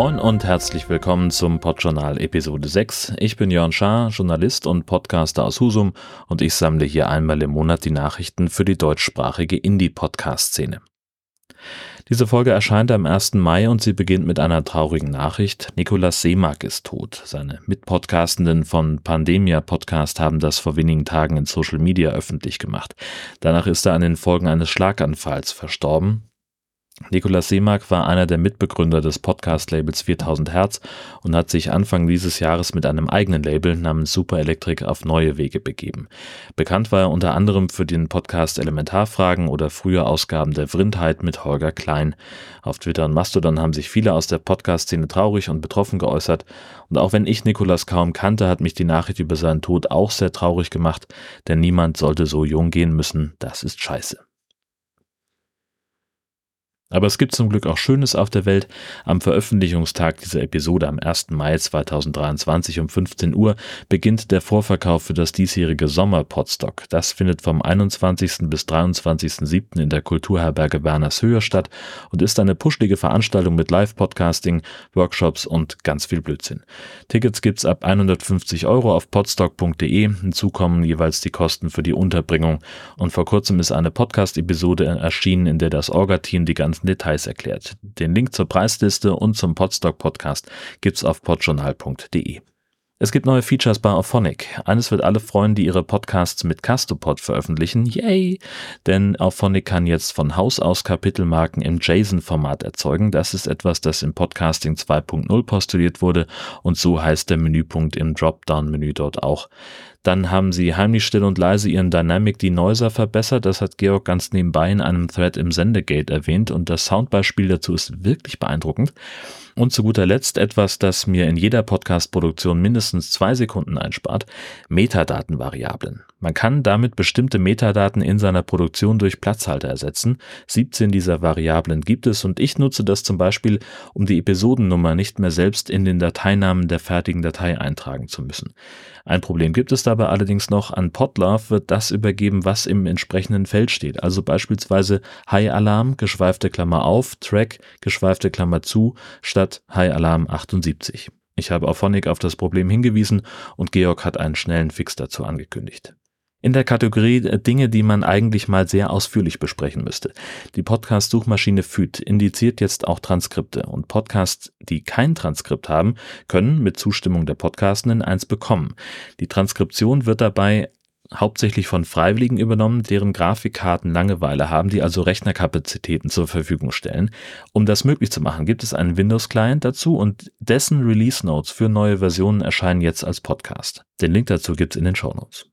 Moin und herzlich willkommen zum Podjournal Episode 6. Ich bin Jörn Schaar, Journalist und Podcaster aus Husum und ich sammle hier einmal im Monat die Nachrichten für die deutschsprachige Indie-Podcast-Szene. Diese Folge erscheint am 1. Mai und sie beginnt mit einer traurigen Nachricht. Nikolaus Seemark ist tot. Seine Mitpodcastenden von Pandemia Podcast haben das vor wenigen Tagen in Social Media öffentlich gemacht. Danach ist er an den Folgen eines Schlaganfalls verstorben. Nikolaus Seemark war einer der Mitbegründer des Podcast-Labels 4000 Hertz und hat sich Anfang dieses Jahres mit einem eigenen Label namens Super Electric auf neue Wege begeben. Bekannt war er unter anderem für den Podcast Elementarfragen oder frühe Ausgaben der Vrindheit mit Holger Klein. Auf Twitter und Mastodon haben sich viele aus der Podcast-Szene traurig und betroffen geäußert. Und auch wenn ich Nikolaus kaum kannte, hat mich die Nachricht über seinen Tod auch sehr traurig gemacht, denn niemand sollte so jung gehen müssen. Das ist scheiße. Aber es gibt zum Glück auch Schönes auf der Welt. Am Veröffentlichungstag dieser Episode am 1. Mai 2023 um 15 Uhr beginnt der Vorverkauf für das diesjährige Sommer-Podstock. Das findet vom 21. bis 23.07. in der Kulturherberge Werners Höhe statt und ist eine puschlige Veranstaltung mit Live-Podcasting, Workshops und ganz viel Blödsinn. Tickets gibt's ab 150 Euro auf podstock.de. Hinzu kommen jeweils die Kosten für die Unterbringung. Und vor kurzem ist eine Podcast-Episode erschienen, in der das Orga-Team die ganzen ganzen Details erklärt. Den Link zur Preisliste und zum Podstock Podcast gibt's auf podjournal.de. Es gibt neue Features bei Auphonic. Eines wird alle freuen, die ihre Podcasts mit Castopod veröffentlichen. Yay! Denn Auphonic kann jetzt von Haus aus Kapitelmarken im JSON-Format erzeugen. Das ist etwas, das im Podcasting 2.0 postuliert wurde und so heißt der Menüpunkt im Dropdown-Menü dort auch. Dann haben sie heimlich still und leise ihren Dynamic Denoiser verbessert. Das hat Georg ganz nebenbei in einem Thread im Sendegate erwähnt und das Soundbeispiel dazu ist wirklich beeindruckend. Und zu guter Letzt etwas, das mir in jeder Podcast-Produktion mindestens zwei Sekunden einspart, Metadatenvariablen. Man kann damit bestimmte Metadaten in seiner Produktion durch Platzhalter ersetzen. 17 dieser Variablen gibt es und ich nutze das zum Beispiel, um die Episodennummer nicht mehr selbst in den Dateinamen der fertigen Datei eintragen zu müssen. Ein Problem gibt es dabei allerdings noch. An Podlove wird das übergeben, was im entsprechenden Feld steht. Also beispielsweise High Alarm, geschweifte Klammer auf, Track, geschweifte Klammer zu, statt High Alarm 78. Ich habe auf Phonic auf das Problem hingewiesen und Georg hat einen schnellen Fix dazu angekündigt. In der Kategorie äh, Dinge, die man eigentlich mal sehr ausführlich besprechen müsste. Die Podcast-Suchmaschine FÜD indiziert jetzt auch Transkripte und Podcasts, die kein Transkript haben, können mit Zustimmung der Podcastenden eins bekommen. Die Transkription wird dabei hauptsächlich von Freiwilligen übernommen, deren Grafikkarten Langeweile haben, die also Rechnerkapazitäten zur Verfügung stellen. Um das möglich zu machen, gibt es einen Windows-Client dazu und dessen Release Notes für neue Versionen erscheinen jetzt als Podcast. Den Link dazu gibt's in den Show Notes.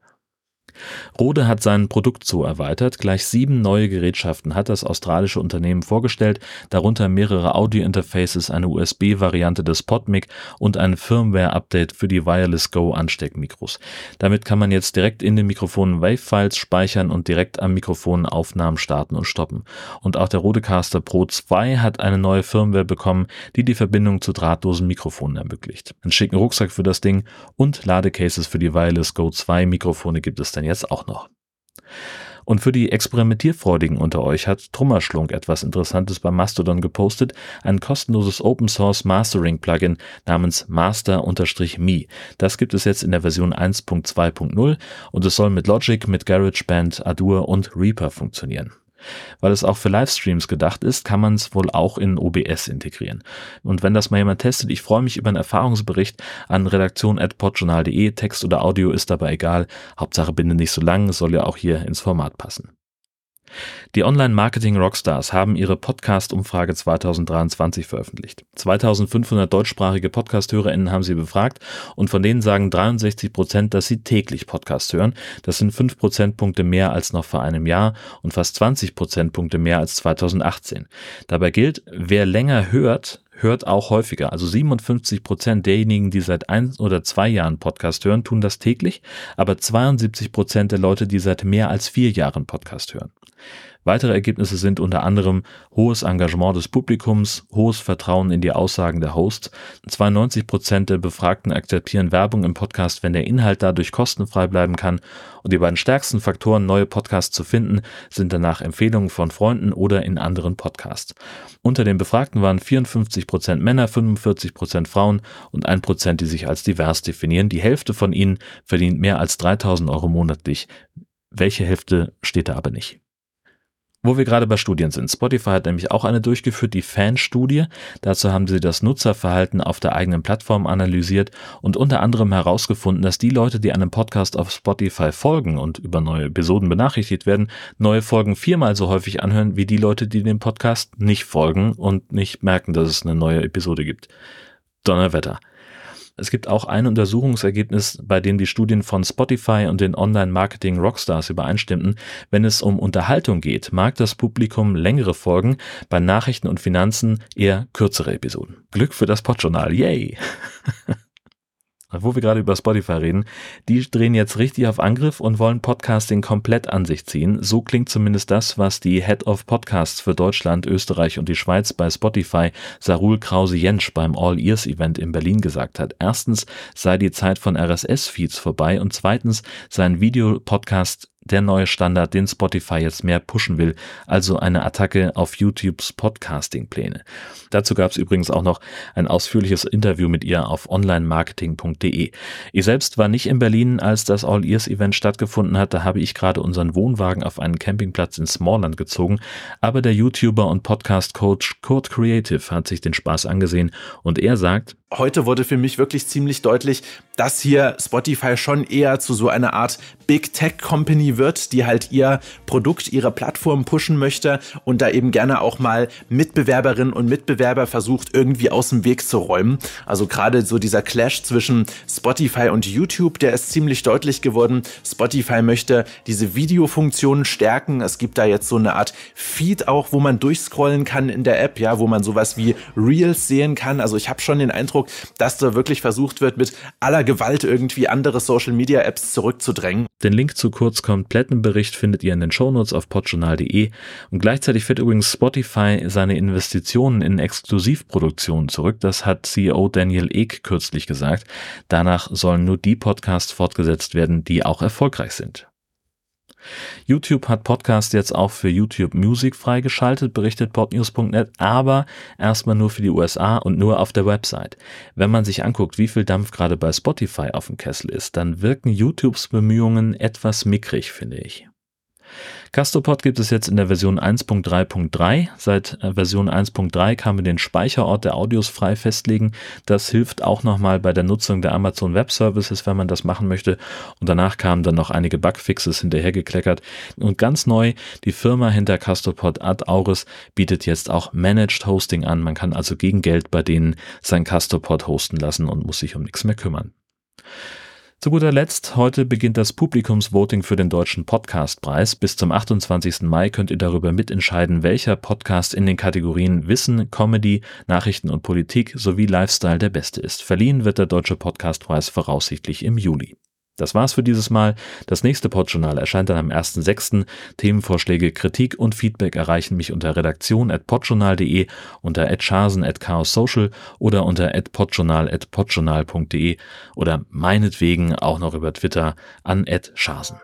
Rode hat sein Produktzoo erweitert. Gleich sieben neue Gerätschaften hat das australische Unternehmen vorgestellt, darunter mehrere Audio-Interfaces, eine USB-Variante des PodMic und ein Firmware-Update für die Wireless Go Ansteckmikros. Damit kann man jetzt direkt in den Mikrofonen Wave-Files speichern und direkt am Mikrofon Aufnahmen starten und stoppen. Und auch der Rodecaster Pro 2 hat eine neue Firmware bekommen, die die Verbindung zu drahtlosen Mikrofonen ermöglicht. Einen schicken Rucksack für das Ding und Ladecases für die Wireless Go 2 Mikrofone gibt es dann jetzt auch noch. Und für die Experimentierfreudigen unter euch hat Trummerschlunk etwas Interessantes bei Mastodon gepostet, ein kostenloses Open Source Mastering Plugin namens Master-Me. Das gibt es jetzt in der Version 1.2.0 und es soll mit Logic, mit GarageBand, Adur und Reaper funktionieren. Weil es auch für Livestreams gedacht ist, kann man es wohl auch in OBS integrieren. Und wenn das mal jemand testet, ich freue mich über einen Erfahrungsbericht an redaktion.podjournal.de. Text oder Audio ist dabei egal. Hauptsache binde nicht so lang, soll ja auch hier ins Format passen. Die Online-Marketing-Rockstars haben ihre Podcast-Umfrage 2023 veröffentlicht. 2500 deutschsprachige Podcast-HörerInnen haben sie befragt und von denen sagen 63 Prozent, dass sie täglich Podcasts hören. Das sind 5 Prozentpunkte mehr als noch vor einem Jahr und fast 20 Prozentpunkte mehr als 2018. Dabei gilt, wer länger hört, hört auch häufiger. Also 57 Prozent derjenigen, die seit ein oder zwei Jahren Podcast hören, tun das täglich, aber 72 Prozent der Leute, die seit mehr als vier Jahren Podcast hören. Weitere Ergebnisse sind unter anderem hohes Engagement des Publikums, hohes Vertrauen in die Aussagen der Hosts. 92 Prozent der Befragten akzeptieren Werbung im Podcast, wenn der Inhalt dadurch kostenfrei bleiben kann. Und die beiden stärksten Faktoren, neue Podcasts zu finden, sind danach Empfehlungen von Freunden oder in anderen Podcasts. Unter den Befragten waren 54 Prozent Männer, 45 Prozent Frauen und ein Prozent, die sich als divers definieren. Die Hälfte von ihnen verdient mehr als 3000 Euro monatlich. Welche Hälfte steht da aber nicht. Wo wir gerade bei Studien sind. Spotify hat nämlich auch eine durchgeführt, die Fanstudie. Dazu haben sie das Nutzerverhalten auf der eigenen Plattform analysiert und unter anderem herausgefunden, dass die Leute, die einem Podcast auf Spotify folgen und über neue Episoden benachrichtigt werden, neue Folgen viermal so häufig anhören wie die Leute, die dem Podcast nicht folgen und nicht merken, dass es eine neue Episode gibt. Donnerwetter. Es gibt auch ein Untersuchungsergebnis, bei dem die Studien von Spotify und den Online-Marketing-Rockstars übereinstimmten. Wenn es um Unterhaltung geht, mag das Publikum längere Folgen, bei Nachrichten und Finanzen eher kürzere Episoden. Glück für das Podjournal, yay! wo wir gerade über Spotify reden, die drehen jetzt richtig auf Angriff und wollen Podcasting komplett an sich ziehen. So klingt zumindest das, was die Head of Podcasts für Deutschland, Österreich und die Schweiz bei Spotify, Sarul Krause-Jensch beim All Ears Event in Berlin gesagt hat. Erstens sei die Zeit von RSS-Feeds vorbei und zweitens sei Videopodcast der neue Standard, den Spotify jetzt mehr pushen will, also eine Attacke auf YouTubes Podcasting-Pläne. Dazu gab es übrigens auch noch ein ausführliches Interview mit ihr auf onlinemarketing.de. Ich selbst war nicht in Berlin, als das All Ears Event stattgefunden hat, da habe ich gerade unseren Wohnwagen auf einen Campingplatz in Smallland gezogen, aber der YouTuber und Podcast-Coach Kurt Creative hat sich den Spaß angesehen und er sagt, heute wurde für mich wirklich ziemlich deutlich, dass hier Spotify schon eher zu so einer Art Big Tech Company wird, die halt ihr Produkt, ihre Plattform pushen möchte und da eben gerne auch mal Mitbewerberinnen und Mitbewerber versucht irgendwie aus dem Weg zu räumen. Also gerade so dieser Clash zwischen Spotify und YouTube, der ist ziemlich deutlich geworden. Spotify möchte diese Videofunktionen stärken. Es gibt da jetzt so eine Art Feed auch, wo man durchscrollen kann in der App, ja, wo man sowas wie Reels sehen kann. Also ich habe schon den Eindruck, dass da wirklich versucht wird, mit aller Gewalt irgendwie andere Social Media Apps zurückzudrängen. Den Link zu kurz kompletten Bericht findet ihr in den Shownotes auf podjournal.de und gleichzeitig führt übrigens Spotify seine Investitionen in Exklusivproduktionen zurück. Das hat CEO Daniel Ek kürzlich gesagt. Danach sollen nur die Podcasts fortgesetzt werden, die auch erfolgreich sind. YouTube hat Podcast jetzt auch für YouTube Music freigeschaltet, berichtet podnews.net, aber erstmal nur für die USA und nur auf der Website. Wenn man sich anguckt, wie viel Dampf gerade bei Spotify auf dem Kessel ist, dann wirken YouTubes Bemühungen etwas mickrig, finde ich. Castopod gibt es jetzt in der Version 1.3.3. Seit äh, Version 1.3 kann man den Speicherort der Audios frei festlegen. Das hilft auch nochmal bei der Nutzung der Amazon Web Services, wenn man das machen möchte. Und danach kamen dann noch einige Bugfixes hinterhergekleckert. Und ganz neu, die Firma hinter Castopod Ad Auris bietet jetzt auch Managed Hosting an. Man kann also gegen Geld bei denen sein Castopod hosten lassen und muss sich um nichts mehr kümmern. Zu guter Letzt, heute beginnt das Publikumsvoting für den Deutschen Podcastpreis. Bis zum 28. Mai könnt ihr darüber mitentscheiden, welcher Podcast in den Kategorien Wissen, Comedy, Nachrichten und Politik sowie Lifestyle der beste ist. Verliehen wird der Deutsche Podcastpreis voraussichtlich im Juli. Das war's für dieses Mal. Das nächste Podjournal erscheint dann am 1.6. Themenvorschläge, Kritik und Feedback erreichen mich unter redaktion at podjournal.de, unter @charsen at chaossocial oder unter podjournal at podjournal.de oder meinetwegen auch noch über Twitter an @charsen.